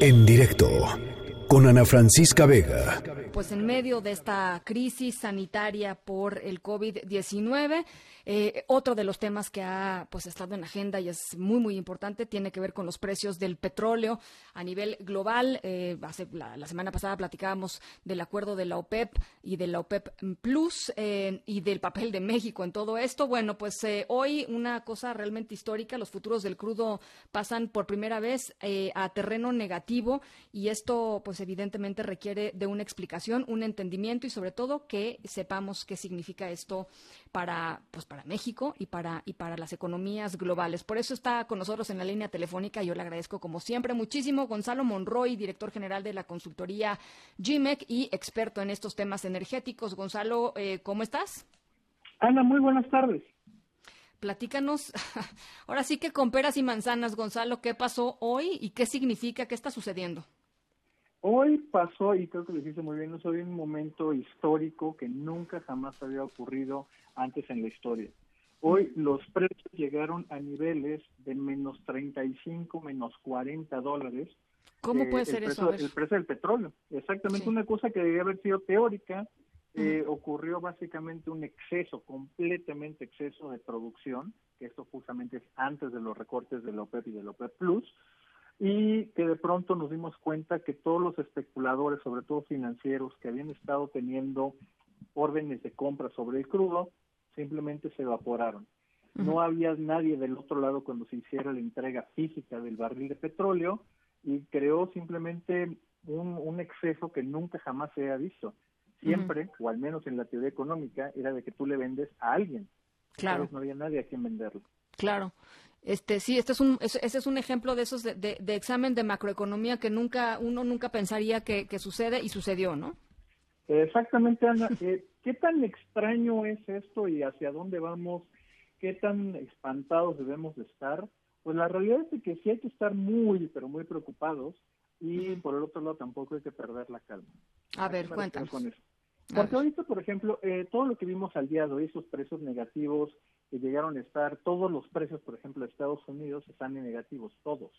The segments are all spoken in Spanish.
En directo con Ana Francisca Vega. Pues en medio de esta crisis sanitaria por el COVID-19, eh, otro de los temas que ha pues estado en agenda y es muy muy importante tiene que ver con los precios del petróleo a nivel global. Eh, la, semana pasada platicábamos del acuerdo de la OPEP y de la OPEP Plus eh, y del papel de México en todo esto. Bueno, pues hoy una cosa realmente histórica: los futuros del crudo pasan por primera vez a terreno negativo y esto pues evidentemente requiere de una explicación, un entendimiento y sobre todo que sepamos qué significa esto para pues para México y para, y para las economías globales. Por eso está con nosotros en la línea telefónica, yo le agradezco como siempre muchísimo, Gonzalo Monroy, director general de la consultoría GIMEC y experto en estos temas energéticos. Gonzalo, eh, ¿cómo estás? Ana, muy buenas tardes. Platícanos, ahora sí que con peras y manzanas, Gonzalo, ¿qué pasó hoy y qué significa, qué está sucediendo? Hoy pasó, y creo que lo dijiste muy bien, es hoy un momento histórico que nunca jamás había ocurrido antes en la historia. Hoy los precios llegaron a niveles de menos 35, menos 40 dólares. ¿Cómo puede ser eso? El precio del petróleo. Exactamente una cosa que debía haber sido teórica. Eh, ocurrió básicamente un exceso, completamente exceso de producción, que esto justamente es antes de los recortes del OPEP y del OPEP Plus y que de pronto nos dimos cuenta que todos los especuladores, sobre todo financieros, que habían estado teniendo órdenes de compra sobre el crudo, simplemente se evaporaron. No había nadie del otro lado cuando se hiciera la entrega física del barril de petróleo y creó simplemente un, exceso que nunca jamás se había visto. Siempre, o al menos en la teoría económica, era de que tú le vendes a alguien. Claro. no había nadie a quien venderlo. Claro. Este, sí, este es un, ese es un ejemplo de esos de, examen de macroeconomía que nunca uno nunca pensaría que, sucede y sucedió, ¿no? Exactamente, Ana. Eh, ¿Qué tan extraño es esto y hacia dónde vamos? ¿Qué tan espantados debemos de estar? Pues la realidad es que sí hay que estar muy, pero muy preocupados y por el otro lado tampoco hay que perder la calma. A ver, cuéntanos. Porque ahorita, por ejemplo, eh, todo lo que vimos al día de hoy, esos precios negativos, que llegaron a estar, todos los precios, por ejemplo, de Estados Unidos están en negativos, todos.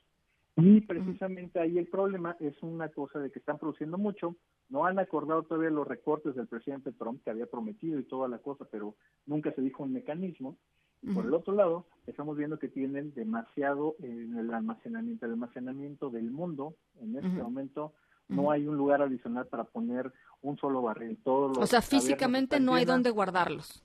Y precisamente ahí el problema es una cosa de que están produciendo mucho, no han acordado todavía los recortes del presidente Trump que había prometido y toda la cosa, pero nunca se dijo un mecanismo. Y por el otro lado, estamos viendo que tienen demasiado en el almacenamiento, el almacenamiento del mundo en este momento no hay un lugar adicional para poner un solo barril. Todos o sea, físicamente no hay donde guardarlos.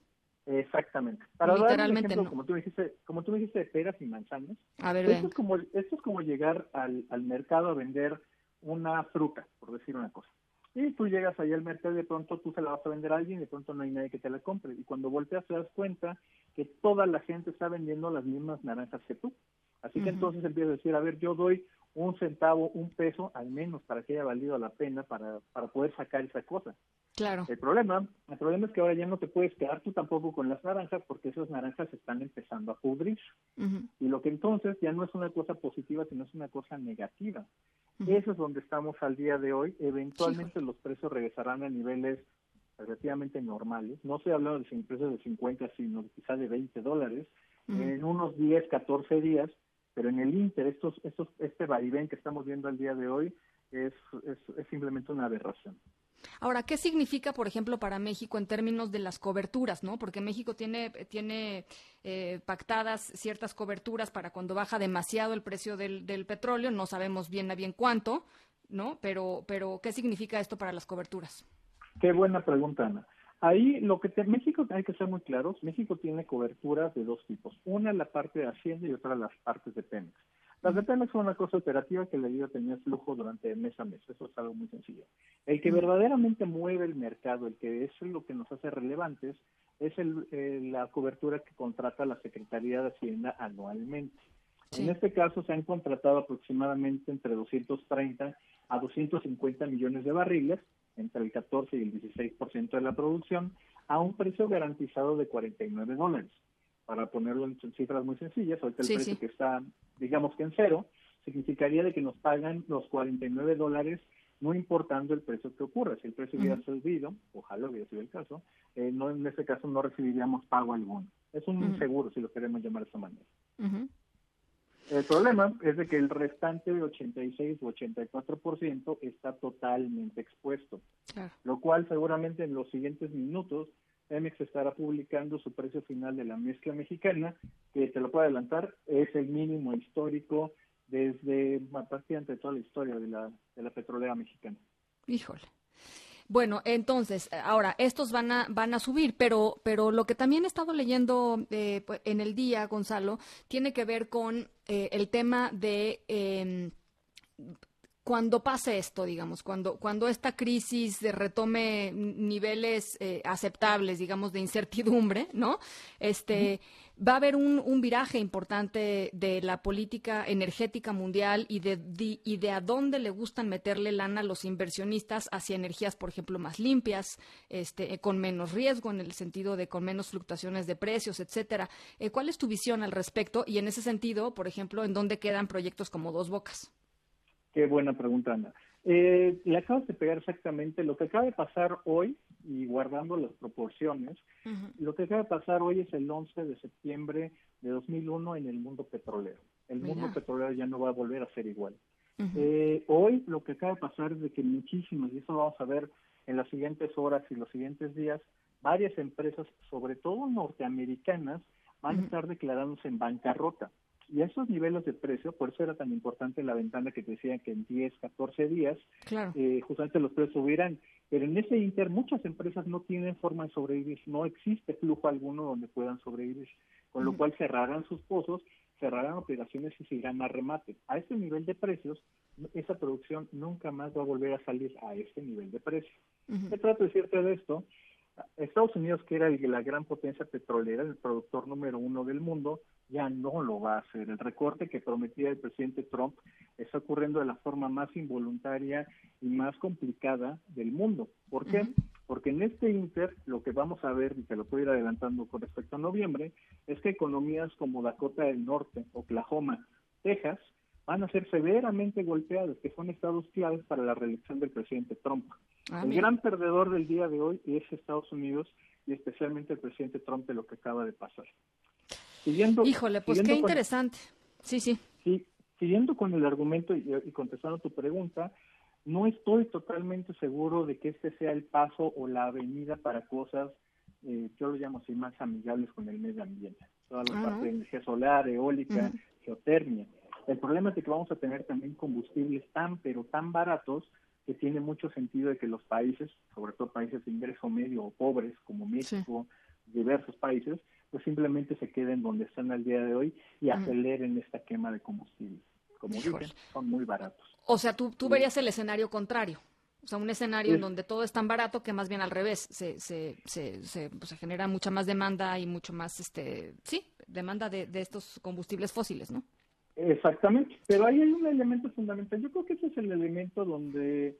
Exactamente. Para Literalmente dar como tú dijiste, como tú dijiste de peras y manzanas. A ver, esto es como esto es como llegar al, al mercado a vender una fruta, por decir una cosa. Y tú llegas ahí al mercado y de pronto tú se la vas a vender a alguien y de pronto no hay nadie que te la compre. Y cuando volteas te das cuenta que toda la gente está vendiendo las mismas naranjas que tú. Así que entonces empiezas a decir, a ver, yo doy un centavo, un peso, al menos para que haya valido la pena para, para poder sacar esa cosa. Claro. El problema, el problema es que ahora ya no te puedes quedar tú tampoco con las naranjas porque esas naranjas están empezando a pudrir. Y lo que entonces ya no es una cosa positiva, sino es una cosa negativa. Eso es donde estamos al día de hoy. Eventualmente los precios regresarán a niveles relativamente normales. No estoy hablando de precios de 50, sino quizás de 20 dólares. En unos 10, 14 días pero en el Inter, estos, estos, este vaivén que estamos viendo al día de hoy es, es, simplemente una aberración. Ahora, ¿qué significa, por ejemplo, para México en términos de las coberturas, no? Porque México tiene tiene eh, pactadas ciertas coberturas para cuando baja demasiado el precio del, del, petróleo. No sabemos bien a bien cuánto, ¿no? Pero pero ¿qué significa esto para las coberturas? Qué buena pregunta, Ana. Ahí lo que te, México hay que ser muy claros, México tiene coberturas de dos tipos, una la parte de Hacienda y otra las partes de Pemex. Las de Pemex son una cosa operativa que le ayuda a tener flujo durante mes a mes, eso es algo muy sencillo. El que verdaderamente mueve el mercado, el que es lo que nos hace relevantes, es el, la cobertura que contrata la Secretaría de Hacienda anualmente. En este caso se han contratado aproximadamente entre 230 a 250 millones de barriles, entre el 14 y el 16% de la producción, a un precio garantizado de 49 dólares. Para ponerlo en cifras muy sencillas, ahorita el precio que está, digamos que en cero, significaría de que nos pagan los 49 dólares no importando el precio que ocurra. Si el precio hubiera subido, ojalá hubiera sido el caso, eh, no en este caso no recibiríamos pago alguno. Es un seguro, si lo queremos llamar de esa manera. El problema es de que el restante de 86 o 84% está totalmente expuesto, lo cual seguramente en los siguientes minutos Pemex estará publicando su precio final de la mezcla mexicana, que te lo puedo adelantar, es el mínimo histórico desde prácticamente toda la historia de la, de la petrolera mexicana. Híjole. Bueno, entonces, ahora, estos van a, van a subir, pero, pero lo que también he estado leyendo eh, pues, en el día, Gonzalo, tiene que ver con eh, el tema de... Eh, cuando pase esto, digamos, cuando, cuando esta crisis retome niveles eh, aceptables, digamos, de incertidumbre, ¿no? Este, va a haber un, un, viraje importante de la política energética mundial y de, y de a dónde le gustan meterle lana a los inversionistas hacia energías, por ejemplo, más limpias, este, con menos riesgo en el sentido de con menos fluctuaciones de precios, etcétera. Eh, ¿Cuál es tu visión al respecto? Y en ese sentido, por ejemplo, ¿en dónde quedan proyectos como Dos Bocas? Qué buena pregunta, Ana. Eh, le acabas de pegar exactamente lo que acaba de pasar hoy, y guardando las proporciones, lo que acaba de pasar hoy es el 11 de septiembre de 2001 en el mundo petrolero. El mundo petrolero ya no va a volver a ser igual. eh, hoy lo que acaba de pasar es de que muchísimas, y eso vamos a ver en las siguientes horas y los siguientes días, varias empresas, sobre todo norteamericanas, van a estar declarándose en bancarrota. Y a esos niveles de precio, por eso era tan importante la ventana que te decía que en 10, 14 días, eh, justamente los precios subirán. Pero en ese inter, muchas empresas no tienen forma de sobrevivir, no existe flujo alguno donde puedan sobrevivir, con lo cual cerrarán sus pozos, cerrarán operaciones y se irán a remate. A ese nivel de precios, esa producción nunca más va a volver a salir a ese nivel de precio. Uh trato de decirte de esto? Estados Unidos, que era la gran potencia petrolera, el productor número uno del mundo, ya no lo va a hacer. El recorte que prometía el presidente Trump está ocurriendo de la forma más involuntaria y más complicada del mundo. ¿Por qué? Porque en este Inter lo que vamos a ver, y te lo puedo ir adelantando con respecto a noviembre, es que economías como Dakota del Norte, Oklahoma, Texas, van a ser severamente golpeadas, que son estados claves para la reelección del presidente Trump. Ah, el gran perdedor del día de hoy es Estados Unidos y especialmente el presidente Trump de lo que acaba de pasar. Híjole, pues qué interesante. sí, sí. Sí, siguiendo con el argumento y, contestando tu pregunta, no estoy totalmente seguro de que este sea el paso o la avenida para cosas, eh, yo lo llamo así, más amigables con el medio ambiente. Toda la ah, parte de energía solar, eólica, geotermia. El problema es que vamos a tener también combustibles tan, pero tan baratos que tiene mucho sentido de que los países, sobre todo países de ingreso medio o pobres como México, diversos países, pues simplemente se queden donde están al día de hoy y aceleren esta quema de combustibles. Como dicen, son muy baratos. O sea, tú, tú verías el escenario contrario. O sea, un escenario en donde todo es tan barato que más bien al revés, se, se, se, se, pues, genera mucha más demanda y mucho más, este, sí, demanda de, de estos combustibles fósiles, ¿no? Exactamente, pero ahí hay un elemento fundamental. Yo creo que ese es el elemento donde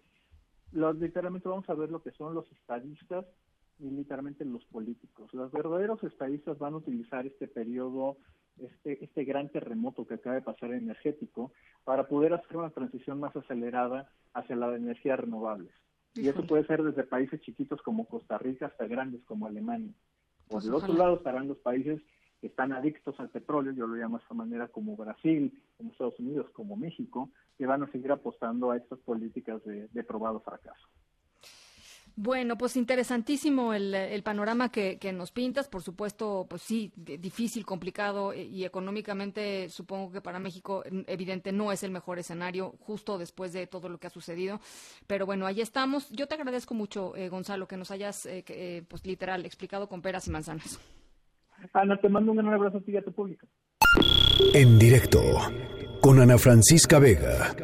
los, literalmente vamos a ver lo que son los estadistas y literalmente los políticos. Los verdaderos estadistas van a utilizar este periodo, este, este gran terremoto que acaba de pasar energético, para poder hacer una transición más acelerada hacia las energías renovables. Y eso puede ser desde países chiquitos como Costa Rica hasta grandes como Alemania. Por el otro lado estarán los países que están adictos al petróleo, yo lo llamo de esta manera como Brasil, como Estados Unidos, como México, que van a seguir apostando a estas políticas de, de probado fracaso. Bueno, pues interesantísimo el, panorama que, nos pintas. Por supuesto, pues sí, difícil, complicado eh, y económicamente supongo que para México evidente no es el mejor escenario justo después de todo lo que ha sucedido. Pero bueno, ahí estamos. Yo te agradezco mucho, eh, Gonzalo, que nos hayas, eh, pues literal, explicado con peras y manzanas. Ana, te mando un gran abrazo a ti y a tu público. En directo con Ana Francisca Vega.